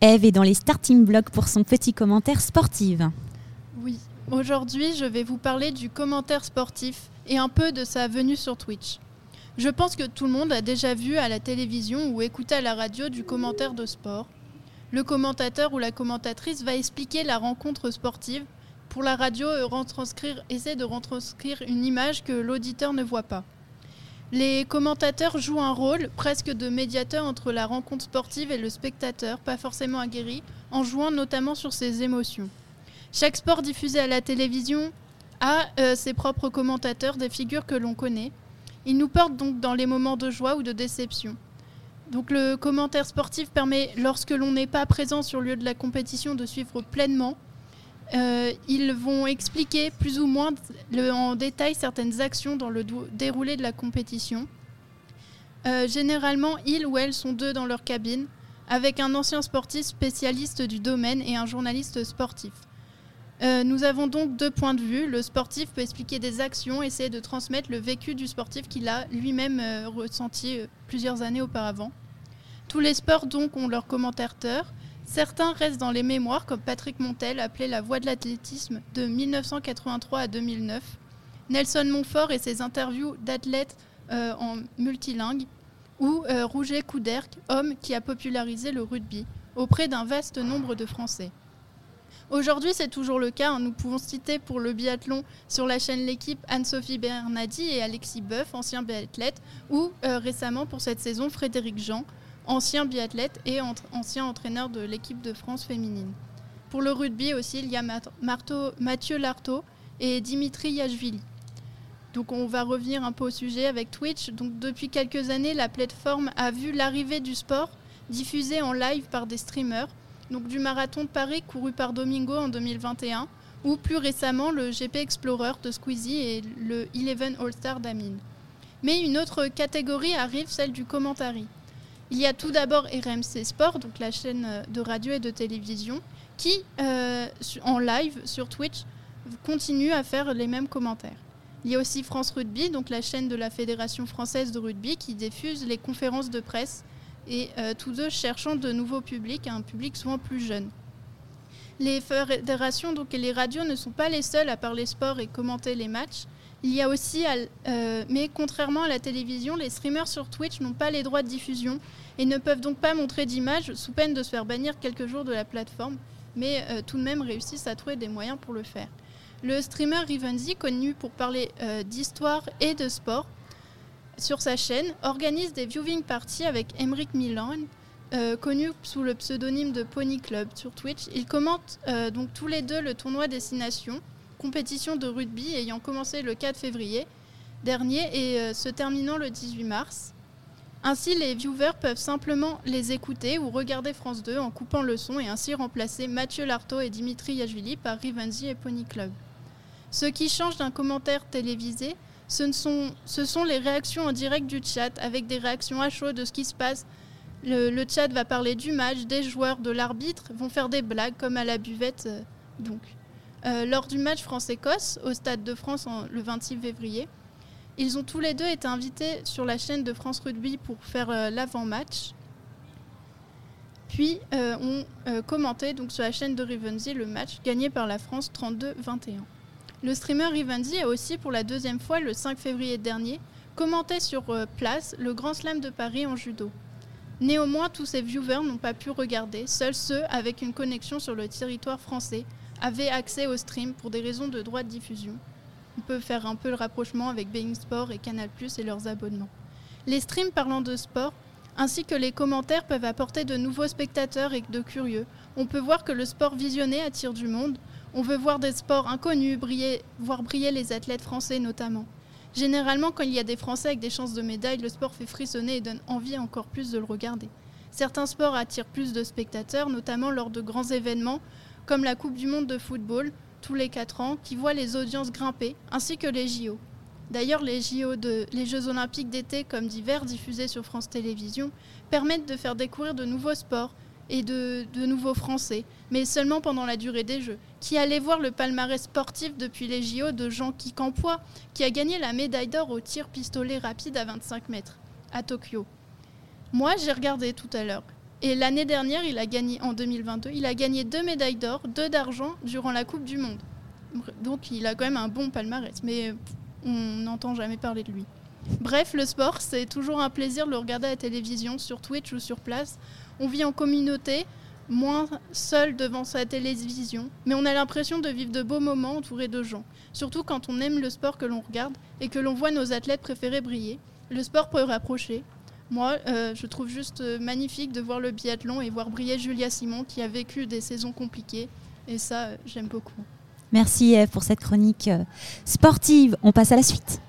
Eve est dans les starting blocks pour son petit commentaire sportif. Oui, aujourd'hui je vais vous parler du commentaire sportif et un peu de sa venue sur Twitch. Je pense que tout le monde a déjà vu à la télévision ou écouté à la radio du commentaire de sport. Le commentateur ou la commentatrice va expliquer la rencontre sportive. Pour la radio, retranscrire, essaie de retranscrire une image que l'auditeur ne voit pas. Les commentateurs jouent un rôle presque de médiateur entre la rencontre sportive et le spectateur, pas forcément aguerri, en jouant notamment sur ses émotions. Chaque sport diffusé à la télévision a euh, ses propres commentateurs, des figures que l'on connaît. Ils nous portent donc dans les moments de joie ou de déception. Donc le commentaire sportif permet, lorsque l'on n'est pas présent sur le lieu de la compétition, de suivre pleinement. Euh, ils vont expliquer plus ou moins en détail certaines actions dans le déroulé de la compétition. Euh, généralement, ils ou elles sont deux dans leur cabine, avec un ancien sportif spécialiste du domaine et un journaliste sportif. Euh, nous avons donc deux points de vue. Le sportif peut expliquer des actions, essayer de transmettre le vécu du sportif qu'il a lui-même ressenti plusieurs années auparavant. Tous les sports donc ont leur commentateur. Certains restent dans les mémoires, comme Patrick Montel, appelé la voix de l'athlétisme de 1983 à 2009. Nelson Montfort et ses interviews d'athlètes euh, en multilingue. Ou euh, Rouget Couderc, homme qui a popularisé le rugby auprès d'un vaste nombre de Français. Aujourd'hui, c'est toujours le cas. Hein. Nous pouvons citer pour le biathlon sur la chaîne L'équipe Anne-Sophie Bernadi et Alexis Boeuf, anciens biathlètes, ou euh, récemment pour cette saison Frédéric Jean, ancien biathlète et ancien entraîneur de l'équipe de France féminine. Pour le rugby aussi, il y a Mathieu Lartaud et Dimitri Yachvili. Donc on va revenir un peu au sujet avec Twitch. Donc depuis quelques années, la plateforme a vu l'arrivée du sport diffusé en live par des streamers. Donc du marathon de Paris couru par Domingo en 2021 ou plus récemment le GP Explorer de Squeezie et le Eleven All-Star d'Amine. Mais une autre catégorie arrive, celle du commentary. Il y a tout d'abord RMC Sport, donc la chaîne euh, de radio et de télévision, qui, euh, en live sur Twitch, continue à faire les mêmes commentaires. Il y a aussi France Rugby, donc la chaîne de la Fédération française de rugby, qui diffuse les conférences de presse, et euh, tous deux cherchant de nouveaux publics, un public souvent plus jeune. Les fédérations donc, et les radios ne sont pas les seuls à parler sport et commenter les matchs. Il y a aussi, euh, mais contrairement à la télévision, les streamers sur Twitch n'ont pas les droits de diffusion et ne peuvent donc pas montrer d'images sous peine de se faire bannir quelques jours de la plateforme, mais euh, tout de même réussissent à trouver des moyens pour le faire. Le streamer Rivenzi, connu pour parler euh, d'histoire et de sport, sur sa chaîne, organise des viewing parties avec Emric Milan, connu sous le pseudonyme de Pony Club sur Twitch. Ils commentent donc tous les deux le tournoi Destination compétition de rugby ayant commencé le 4 février dernier et euh, se terminant le 18 mars. Ainsi, les viewers peuvent simplement les écouter ou regarder France 2 en coupant le son et ainsi remplacer Mathieu Lartaud et Dimitri Yachvili par Rivenzi et Pony Club. Ce qui change d'un commentaire télévisé, ce sont, les réactions en direct du chat, avec des réactions à chaud de ce qui se passe. Le, le chat va parler du match, des joueurs, de l'arbitre, vont faire des blagues comme à la buvette. Euh, donc. Euh, lors du match France-Écosse au Stade de France le 26 février. Ils ont tous les deux été invités sur la chaîne de France Rugby pour faire euh, l'avant-match. Puis euh, ont commenté sur la chaîne de Rivenzi le match gagné par la France 32-21. Le streamer Rivenzi a aussi pour la deuxième fois le 5 février dernier commenté sur place le Grand Slam de Paris en judo. Néanmoins, tous ces viewers n'ont pas pu regarder, seuls ceux avec une connexion sur le territoire français avaient accès au stream pour des raisons de droit de diffusion. On peut faire un peu le rapprochement avec Being Sport et Canal ⁇ et leurs abonnements. Les streams parlant de sport, ainsi que les commentaires peuvent apporter de nouveaux spectateurs et de curieux. On peut voir que le sport visionné attire du monde. On veut voir des sports inconnus, briller, voir briller les athlètes français notamment. Généralement, quand il y a des Français avec des chances de médaille, le sport fait frissonner et donne envie encore plus de le regarder. Certains sports attirent plus de spectateurs, notamment lors de grands événements comme la Coupe du Monde de football tous les 4 ans, qui voit les audiences grimper, ainsi que les JO. D'ailleurs, les JO de, les Jeux olympiques d'été comme d'hiver diffusés sur France Télévisions permettent de faire découvrir de nouveaux sports et de, nouveaux Français, mais seulement pendant la durée des Jeux. Qui allait voir le palmarès sportif depuis les JO de Jean-Qui Campois, qui a gagné la médaille d'or au tir pistolet rapide à 25 mètres à Tokyo Moi, j'ai regardé tout à l'heure. Et l'année dernière, il a gagné, en 2022, il a gagné deux médailles d'or, deux d'argent durant la Coupe du Monde. Donc il a quand même un bon palmarès, mais on n'entend jamais parler de lui. Bref, le sport, c'est toujours un plaisir de le regarder à la télévision, sur Twitch ou sur place. On vit en communauté, moins seul devant sa télévision, mais on a l'impression de vivre de beaux moments entourés de gens. Surtout quand on aime le sport que l'on regarde et que l'on voit nos athlètes préférés briller. Le sport peut rapprocher. Moi, euh, je trouve juste euh, magnifique de voir le biathlon et voir briller Julia Simon qui a vécu des saisons compliquées. Et ça, euh, j'aime beaucoup. Merci pour cette chronique sportive. On passe à la suite.